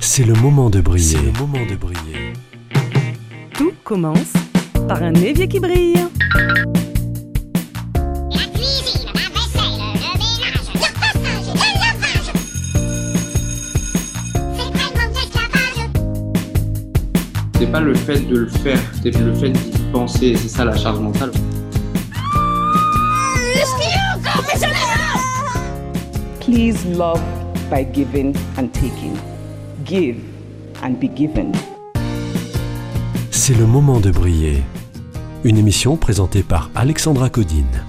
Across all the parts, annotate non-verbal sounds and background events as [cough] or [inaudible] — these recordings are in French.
C'est le moment de briller. le moment de briller. Tout commence par un évier qui brille. La cuisine, la vaisselle, le ménage, le passage, le lavage. C'est tellement d'esclavage. C'est pas le fait de le faire, c'est le fait d'y penser, c'est ça la charge mentale. Please love by giving and taking. Give and be given. C'est le moment de briller. Une émission présentée par Alexandra Codine.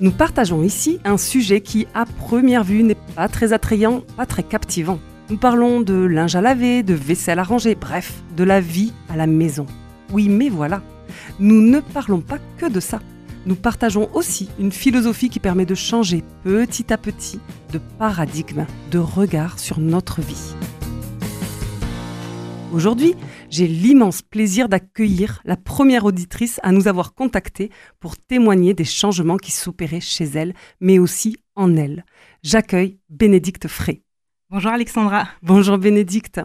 Nous partageons ici un sujet qui, à première vue, n'est pas très attrayant, pas très captivant. Nous parlons de linge à laver, de vaisselle à ranger, bref, de la vie à la maison. Oui, mais voilà, nous ne parlons pas que de ça. Nous partageons aussi une philosophie qui permet de changer petit à petit de paradigme, de regard sur notre vie. Aujourd'hui, j'ai l'immense plaisir d'accueillir la première auditrice à nous avoir contactés pour témoigner des changements qui s'opéraient chez elle, mais aussi en elle. J'accueille Bénédicte Frey. Bonjour Alexandra. Bonjour Bénédicte.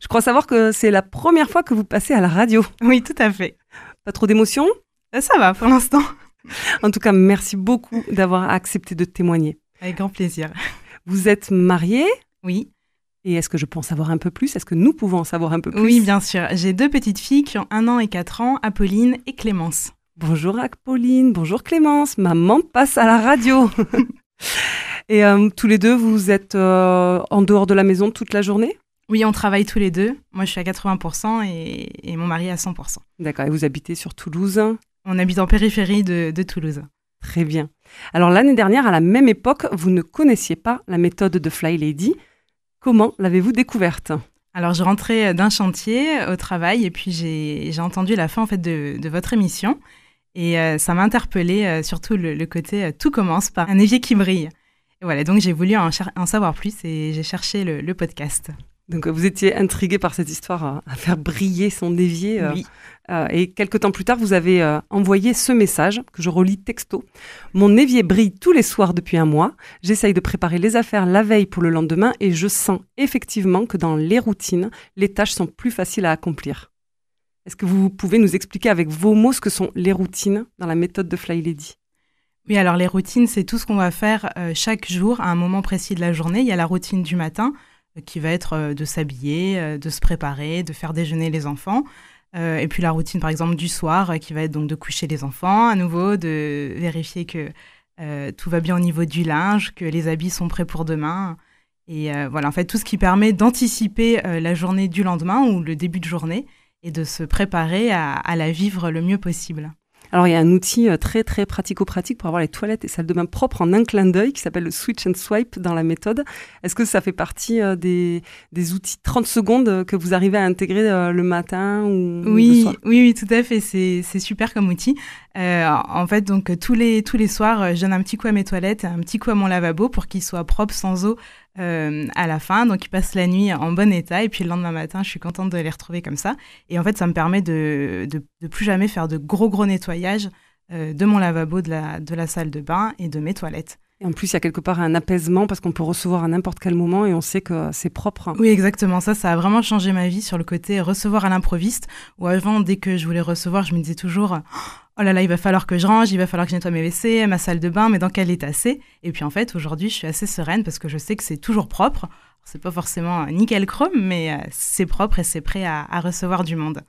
Je crois savoir que c'est la première fois que vous passez à la radio. Oui, tout à fait. Pas trop d'émotion Euh, Ça va pour l'instant. En tout cas, merci beaucoup d'avoir accepté de témoigner. Avec grand plaisir. Vous êtes mariée Oui, et est-ce que je peux en savoir un peu plus? Est-ce que nous pouvons en savoir un peu plus? Oui, bien sûr. J'ai deux petites filles qui ont un an et quatre ans, Apolline et Clémence. Bonjour Apolline, bonjour Clémence, maman passe à la radio. [laughs] et euh, tous les deux, vous êtes euh, en dehors de la maison toute la journée? Oui, on travaille tous les deux. Moi, je suis à 80% et, et mon mari à 100%. D'accord, et vous habitez sur Toulouse? On habite en périphérie de, de Toulouse. Très bien. Alors l'année dernière, à la même époque, vous ne connaissiez pas la méthode de Fly Lady. Comment l'avez-vous découverte? Alors, je rentrais d'un chantier au travail et puis j'ai entendu la fin en fait de, de votre émission et euh, ça m'a interpellée, euh, surtout le, le côté euh, tout commence par un évier qui brille. Et voilà, donc j'ai voulu en, savoir plus et j'ai cherché le, le podcast. Donc euh, vous étiez intrigué par cette histoire à, à faire briller son évier. euh, Oui. Euh, et quelques temps plus tard, vous avez euh, envoyé ce message que je relis texto. Mon évier brille tous les soirs depuis un mois. J'essaye de préparer les affaires la veille pour le lendemain et je sens effectivement que dans les routines, les tâches sont plus faciles à accomplir. Est-ce que vous pouvez nous expliquer avec vos mots ce que sont les routines dans la méthode de Fly Lady? Oui, alors les routines, c'est tout ce qu'on va faire euh, chaque jour à un moment précis de la journée. Il y a la routine du matin euh, qui va être euh, de s'habiller, euh, de se préparer, de faire déjeuner les enfants. Euh, et puis la routine, par exemple, du soir qui va être donc de coucher les enfants à nouveau, de vérifier que tout va bien au niveau du linge, que les habits sont prêts pour demain. Et voilà, en fait, tout ce qui permet d'anticiper la journée du lendemain ou le début de journée et de se préparer à la vivre le mieux possible. Alors il y a un outil euh, très très pratico-pratique pour avoir les toilettes et salles de bain propres en un clin d'œil qui s'appelle le switch and swipe dans la méthode. Est-ce que ça fait partie euh, des, des outils 30 secondes euh, que vous arrivez à intégrer le matin ou le Oui, soir? oui, oui, tout à fait. C'est c'est super comme outil. Euh, en fait, donc tous les tous les soirs, je donne un petit coup à mes toilettes, un petit coup à mon lavabo pour qu'il soit propre sans eau euh, à la fin. Donc, ils passent la nuit en bon état et puis le lendemain matin, je suis contente de les retrouver comme ça. Et en fait, ça me permet de de, plus jamais faire de gros gros nettoyage euh, de mon lavabo, de la de la salle de bain et de mes toilettes. En plus, il y a quelque part un apaisement parce qu'on peut recevoir à n'importe quel moment et on sait que c'est propre. Oui, exactement. Ça, ça a vraiment changé ma vie sur le côté recevoir à l'improviste. Où avant, dès que je voulais recevoir, je me disais toujours Oh là là, il va falloir que je range, il va falloir que je nettoie mes WC, ma salle de bain, mais dans quel état c'est? Et puis en fait, aujourd'hui, je suis assez sereine parce que je sais que c'est toujours propre. C'est pas forcément nickel chrome, mais euh, c'est propre et c'est prêt à recevoir du monde.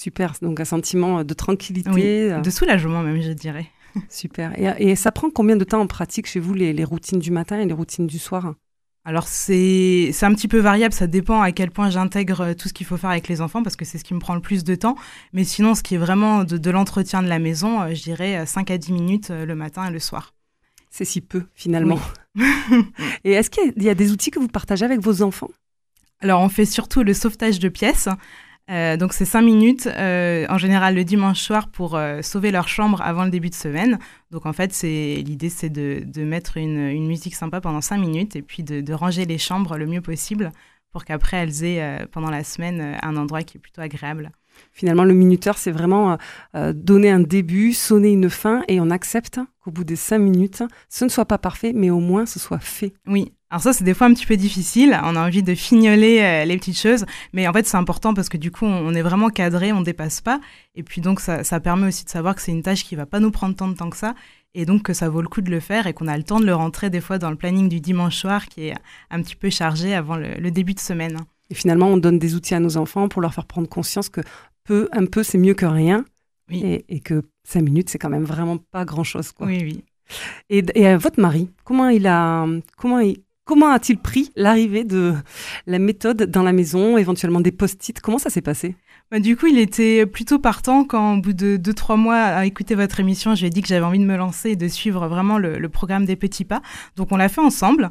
Super, donc un sentiment de tranquillité. Oui, euh, de soulagement même, je dirais. [laughs] Super. Et, et ça prend combien de temps en pratique chez vous, les, les routines du matin et les routines du soir? Alors c'est c'est un petit peu variable, ça dépend à quel point j'intègre euh, tout ce qu'il faut faire avec les enfants parce que c'est ce qui me prend le plus de temps. Mais sinon, ce qui est vraiment de, de l'entretien de la maison, euh, je dirais euh, 5 à 10 minutes le matin et le soir. C'est si peu, finalement. [laughs] et est-ce qu'il y a des outils que vous partagez avec vos enfants? Alors on fait surtout le sauvetage de pièces. Euh, donc c'est 5 minutes, euh, en général le dimanche soir, pour euh, sauver leur chambre avant le début de semaine. Donc en fait, l'idée c'est de, de mettre une, une musique sympa pendant 5 minutes et puis de, de ranger les chambres le mieux possible pour qu'après elles aient euh, pendant la semaine un endroit qui est plutôt agréable. Finalement, le minuteur, c'est vraiment euh, euh, donner un début, sonner une fin, et on accepte qu'au bout des cinq minutes, ce ne soit pas parfait, mais au moins ce soit fait. Oui. Alors ça, c'est des fois un petit peu difficile. On a envie de fignoler euh, les petites choses, mais en fait, c'est important parce que du coup, on est vraiment cadré, on dépasse pas. Et puis donc, ça, ça permet aussi de savoir que c'est une tâche qui va pas nous prendre tant de temps que ça, et donc que ça vaut le coup de le faire et qu'on a le temps de le rentrer des fois dans le planning du dimanche soir qui est un petit peu chargé avant le, le début de semaine. Et finalement, on donne des outils à nos enfants pour leur faire prendre conscience que peu, un peu, c'est mieux que rien, Oui. et, et que cinq minutes, c'est quand même vraiment pas grand-chose. quoi. Oui, oui. Et, et euh, votre mari, comment il a, comment il, comment a-t-il pris l'arrivée de la méthode dans la maison, éventuellement des post-it? Comment ça s'est passé? Bah, du coup, il était plutôt partant quand, au bout de deux, trois mois à écouter votre émission, je lui ai dit que j'avais envie de me lancer et de suivre vraiment le, le programme des petits pas. Donc, on l'a fait ensemble.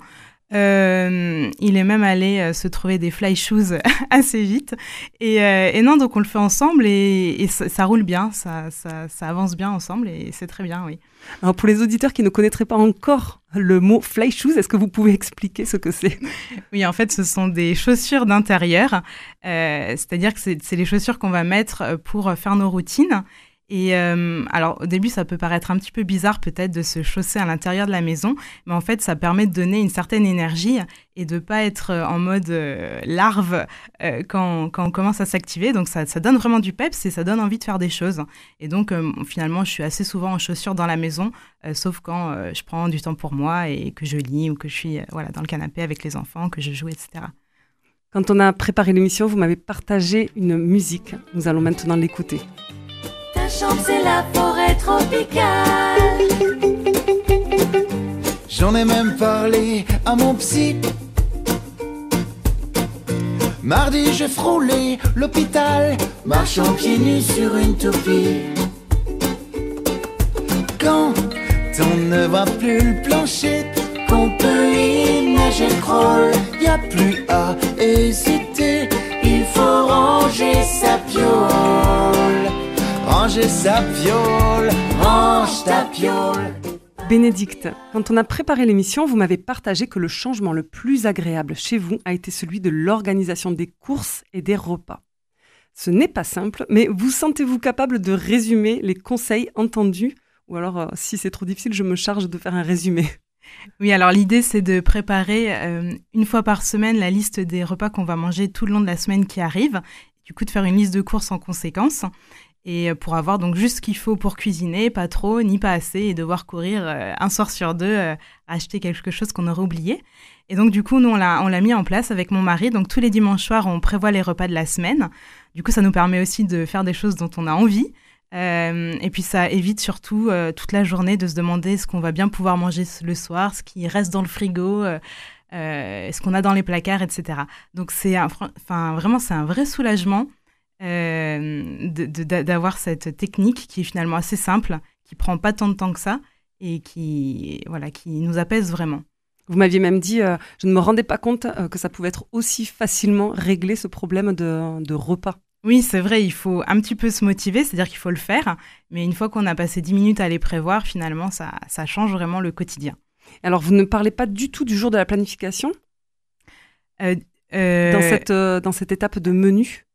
Euh, il est même allé euh, se trouver des fly shoes [laughs] assez vite. Et, euh, et non, donc on le fait ensemble et, et ça, ça roule bien, ça, ça, ça avance bien ensemble et c'est très bien, oui. Alors pour les auditeurs qui ne connaîtraient pas encore le mot fly shoes, est-ce que vous pouvez expliquer ce que c'est? [laughs] Oui, en fait, ce sont des chaussures d'intérieur. Euh, C'est-à-dire que c'est c'est les chaussures qu'on va mettre euh, pour faire nos routines. Et euh, alors, au début, ça peut paraître un petit peu bizarre peut-être de se chausser à l'intérieur de la maison, mais en fait, ça permet de donner une certaine énergie et de pas être euh, en mode euh, larve quand, quand on commence à s'activer. Donc, ça, ça donne vraiment du peps et ça donne envie de faire des choses. Et donc, finalement, je suis assez souvent en chaussures dans la maison, sauf quand je prends du temps pour moi et que je lis ou que je suis voilà, dans le canapé avec les enfants, que je joue, etc. Quand on a préparé l'émission, vous m'avez partagé une musique. Nous allons maintenant l'écouter. C'est la forêt tropicale. J'en ai même parlé à mon psy. Mardi, j'ai frôlé l'hôpital, marchant pieds nus sur une toupie. Quand on ne voit plus le plancher, qu'on peut y nager crawl, y a plus à hésiter, il faut ranger sa piole. Ranger sa piole, range ta piole. Bénédicte, quand on a préparé l'émission, vous m'avez partagé que le changement le plus agréable chez vous a été celui de l'organisation des courses et des repas. Ce n'est pas simple, mais vous sentez-vous capable de résumer les conseils entendus? Ou alors, euh, si c'est trop difficile, je me charge de faire un résumé. Oui, alors l'idée, c'est de préparer euh, une fois par semaine la liste des repas qu'on va manger tout le long de la semaine qui arrive. Du coup, de faire une liste de courses en conséquence. Et euh, pour avoir donc juste ce qu'il faut pour cuisiner, pas trop, ni pas assez, et devoir courir euh, un soir sur deux, euh, acheter quelque chose qu'on aurait oublié. Et donc, du coup, nous, on l'a, mis en place avec mon mari. Donc, tous les dimanches soirs, on prévoit les repas de la semaine. Du coup, ça nous permet aussi de faire des choses dont on a envie. Euh, et puis ça évite surtout toute la journée de se demander ce qu'on va bien pouvoir manger le soir, ce qui reste dans le frigo, ce qu'on a dans les placards, etc. Donc c'est enfin vraiment c'est un vrai soulagement euh, d'avoir cette technique qui est finalement assez simple, qui prend pas tant de temps que ça et qui voilà qui nous apaise vraiment. Vous m'aviez même dit, euh, je ne me rendais pas compte euh, que ça pouvait être aussi facilement réglé ce problème de, de repas. Oui, c'est vrai, il faut un petit peu se motiver, c'est-à-dire qu'il faut le faire, mais une fois qu'on a passé 10 minutes à les prévoir, finalement, ça, ça change vraiment le quotidien. Alors, vous ne parlez pas du tout du jour de la planification? Euh, dans, cette, dans cette étape de menu?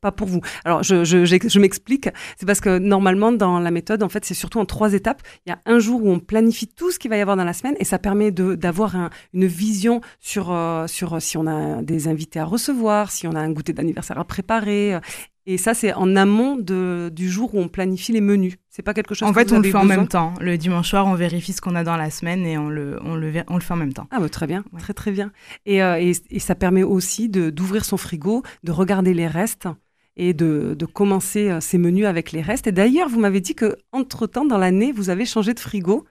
Pas- pour vous. Alors, je, je, m'explique. C'est parce que normalement, dans la méthode, en fait, c'est surtout en trois étapes. Il y a un jour où on planifie tout ce qu'il va y avoir dans la semaine et ça permet d'avoir un- une vision sur, euh, sur si on a des invités à recevoir, si on a un goûter d'anniversaire à préparer. Et ça, c'est en amont de, du jour où on planifie les menus. C'est pas quelque chose En que fait, vous on le fait en même temps. Le dimanche soir, on vérifie ce qu'on a dans la semaine et on le, on le, on le fait en même temps. Ah, bah, très bien, Ouais. très très bien. Et, euh, et, et ça permet aussi d'ouvrir son frigo, de regarder les restes et de, de commencer euh, ses menus avec les restes. Et d'ailleurs, vous m'avez dit que entre temps dans l'année, vous avez changé de frigo.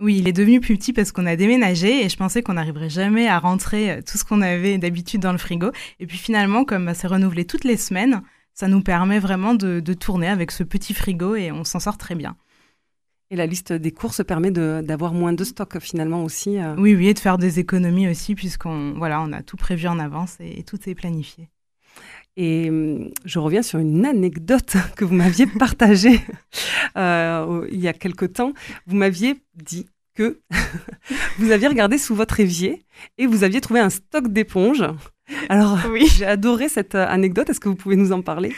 Oui, il est devenu plus petit parce qu'on a déménagé et je pensais qu'on n'arriverait jamais à rentrer euh, tout ce qu'on avait d'habitude dans le frigo. Et puis finalement, comme c'est renouvelé toutes les semaines, ça nous permet vraiment de, de tourner avec ce petit frigo et on s'en sort très bien. Et la liste des courses permet d'avoir moins de stock finalement aussi. euh. Oui, oui, et de faire des économies aussi puisqu'on voilà, on a tout prévu en avance et, et tout est planifié. Et hum, je reviens sur une anecdote [laughs] que vous m'aviez partagée [laughs] euh, il y a quelque temps. Vous m'aviez dit que [laughs] vous aviez regardé sous votre évier et vous aviez trouvé un stock d'éponges Alors, Oui. [laughs] j'ai adoré cette euh, anecdote. Est-ce que vous pouvez nous en parler?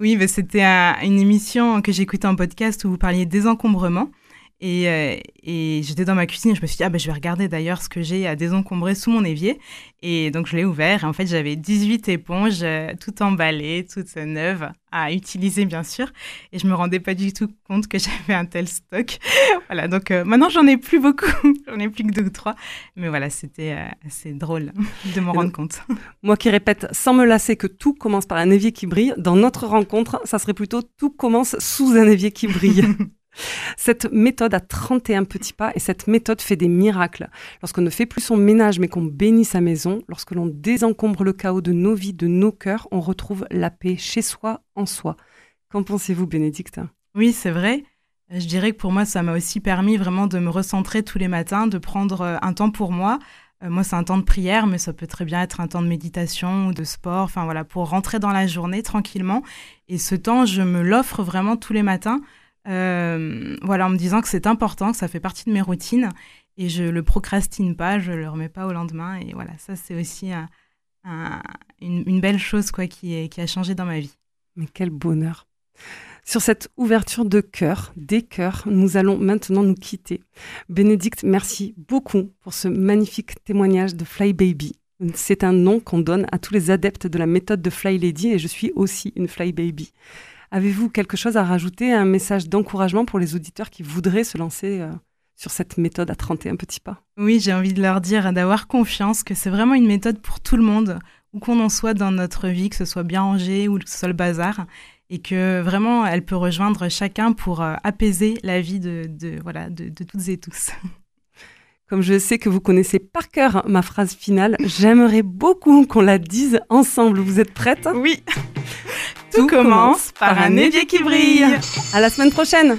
Oui, bah, c'était un- une émission que j'écoutais en podcast où vous parliez désencombrement. Et, euh, et j'étais dans ma cuisine et je me suis dit, ah, bah, je vais regarder d'ailleurs ce que j'ai à désencombrer sous mon évier. Et donc, je l'ai ouvert. Et en fait, j'avais 18 éponges, euh, toutes emballées, toutes neuves, à utiliser, bien sûr. Et je me rendais pas du tout compte que [laughs] j'avais un tel stock. [laughs] voilà, donc euh, maintenant, j'en ai plus beaucoup. [laughs] j'en ai plus que deux ou trois. Mais voilà, c'était assez drôle de m'en rendre compte. Moi qui répète sans me lasser que tout commence par un évier qui brille, dans notre rencontre, ça serait plutôt tout commence sous un évier qui brille. Cette méthode a 31 petits pas et cette méthode fait des miracles. Lorsqu'on ne fait plus son ménage mais qu'on bénit sa maison, lorsque l'on désencombre le chaos de nos vies, de nos cœurs, on retrouve la paix chez soi, en soi. Qu'en pensez-vous, Bénédicte? Oui, c'est vrai. Je dirais que pour moi, ça m'a aussi permis vraiment de me recentrer tous les matins, de prendre euh, un temps pour moi. Euh, moi, c'est un temps de prière, mais ça peut très bien être un temps de méditation ou de sport, enfin voilà, pour rentrer dans la journée tranquillement. Et ce temps, je me l'offre vraiment tous les matins, voilà, en me disant que c'est important, que ça fait partie de mes routines, et je le procrastine pas, je le remets pas au lendemain. Et voilà, ça, c'est aussi un- une, belle chose quoi qui, qui a changé dans ma vie. Mais quel bonheur. Sur cette ouverture de cœur, des cœurs, nous allons maintenant nous quitter. Bénédicte, merci beaucoup pour ce magnifique témoignage de Fly Baby. C'est un nom qu'on donne à tous les adeptes de la méthode de Fly Lady et je suis aussi une Fly Baby. Avez-vous quelque chose à rajouter, un message d'encouragement pour les auditeurs qui voudraient se lancer euh, sur cette méthode à 31 petits pas? Oui, j'ai envie de leur dire d'avoir confiance, que c'est vraiment une méthode pour tout le monde, où qu'on en soit dans notre vie, que ce soit bien rangé ou que ce soit le bazar, et que vraiment elle peut rejoindre chacun pour euh, apaiser la vie de, de- voilà, de, de toutes et tous. [laughs] Comme je sais que vous connaissez par cœur ma phrase finale, j'aimerais beaucoup qu'on la dise ensemble. Vous êtes prêtes? Oui, tout commence par un évier qui brille. À la semaine prochaine